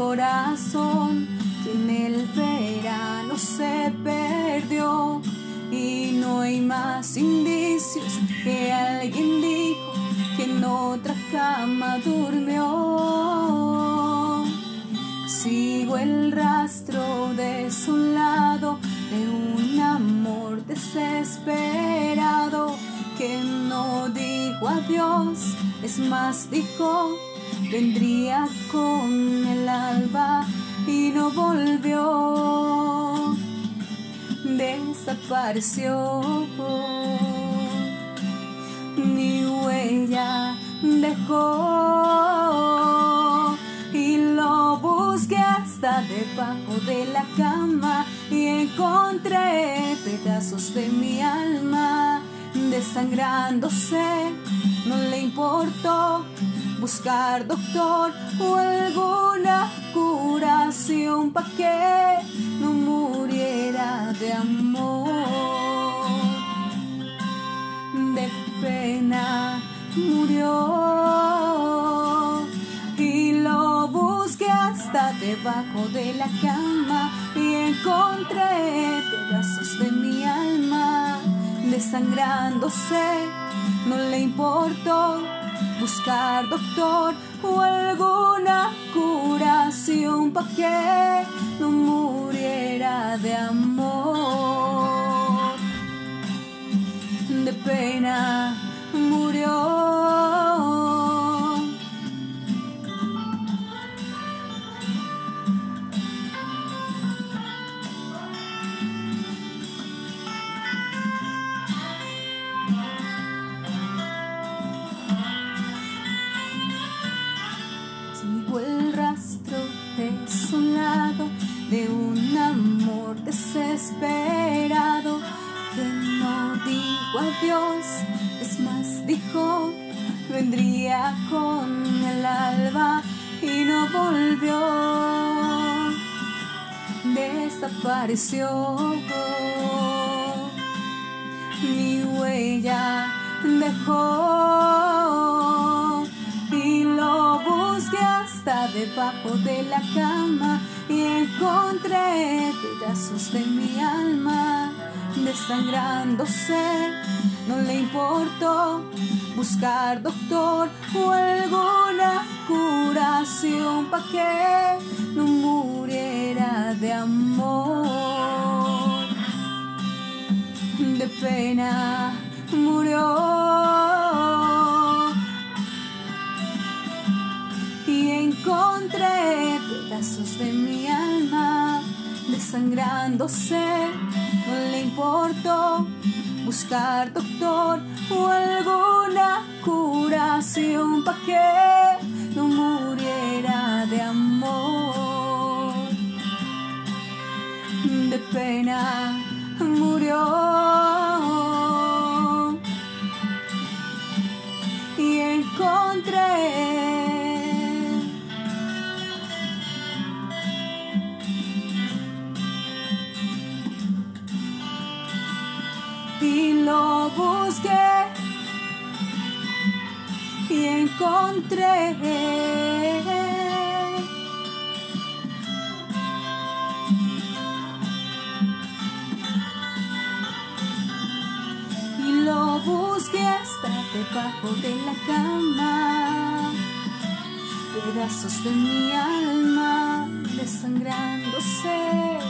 corazón que en el verano se perdió y no hay más indicios que alguien dijo que en otra cama durmió. Sigo el rastro de su lado de un amor desesperado que no dijo adiós, es más dijo vendría con el alba y no volvió, desapareció, ni huella dejó. Y lo busqué hasta debajo de la cama y encontré pedazos de mi alma desangrándose, no le importó buscar doctor o alguna curación para que no muriera de amor. De pena murió y lo busqué hasta debajo de la cama y encontré pedazos de mi alma desangrándose, no le importó buscar doctor o alguna curación para que no muriera de amor. De pena de su lado de un amor desesperado que no dijo adiós, es más dijo vendría con el alba y no volvió, desapareció, ni huella dejó hasta debajo de la cama y encontré pedazos de mi alma desangrándose. No le importó buscar doctor o alguna curación para que no muriera de amor. De pena murió encontré pedazos de mi alma desangrándose. No le importó buscar doctor o alguna curación para que no muriera de amor. De pena murió y encontré lo busqué y encontré. Y lo busqué hasta debajo de la cama, pedazos de mi alma desangrándose.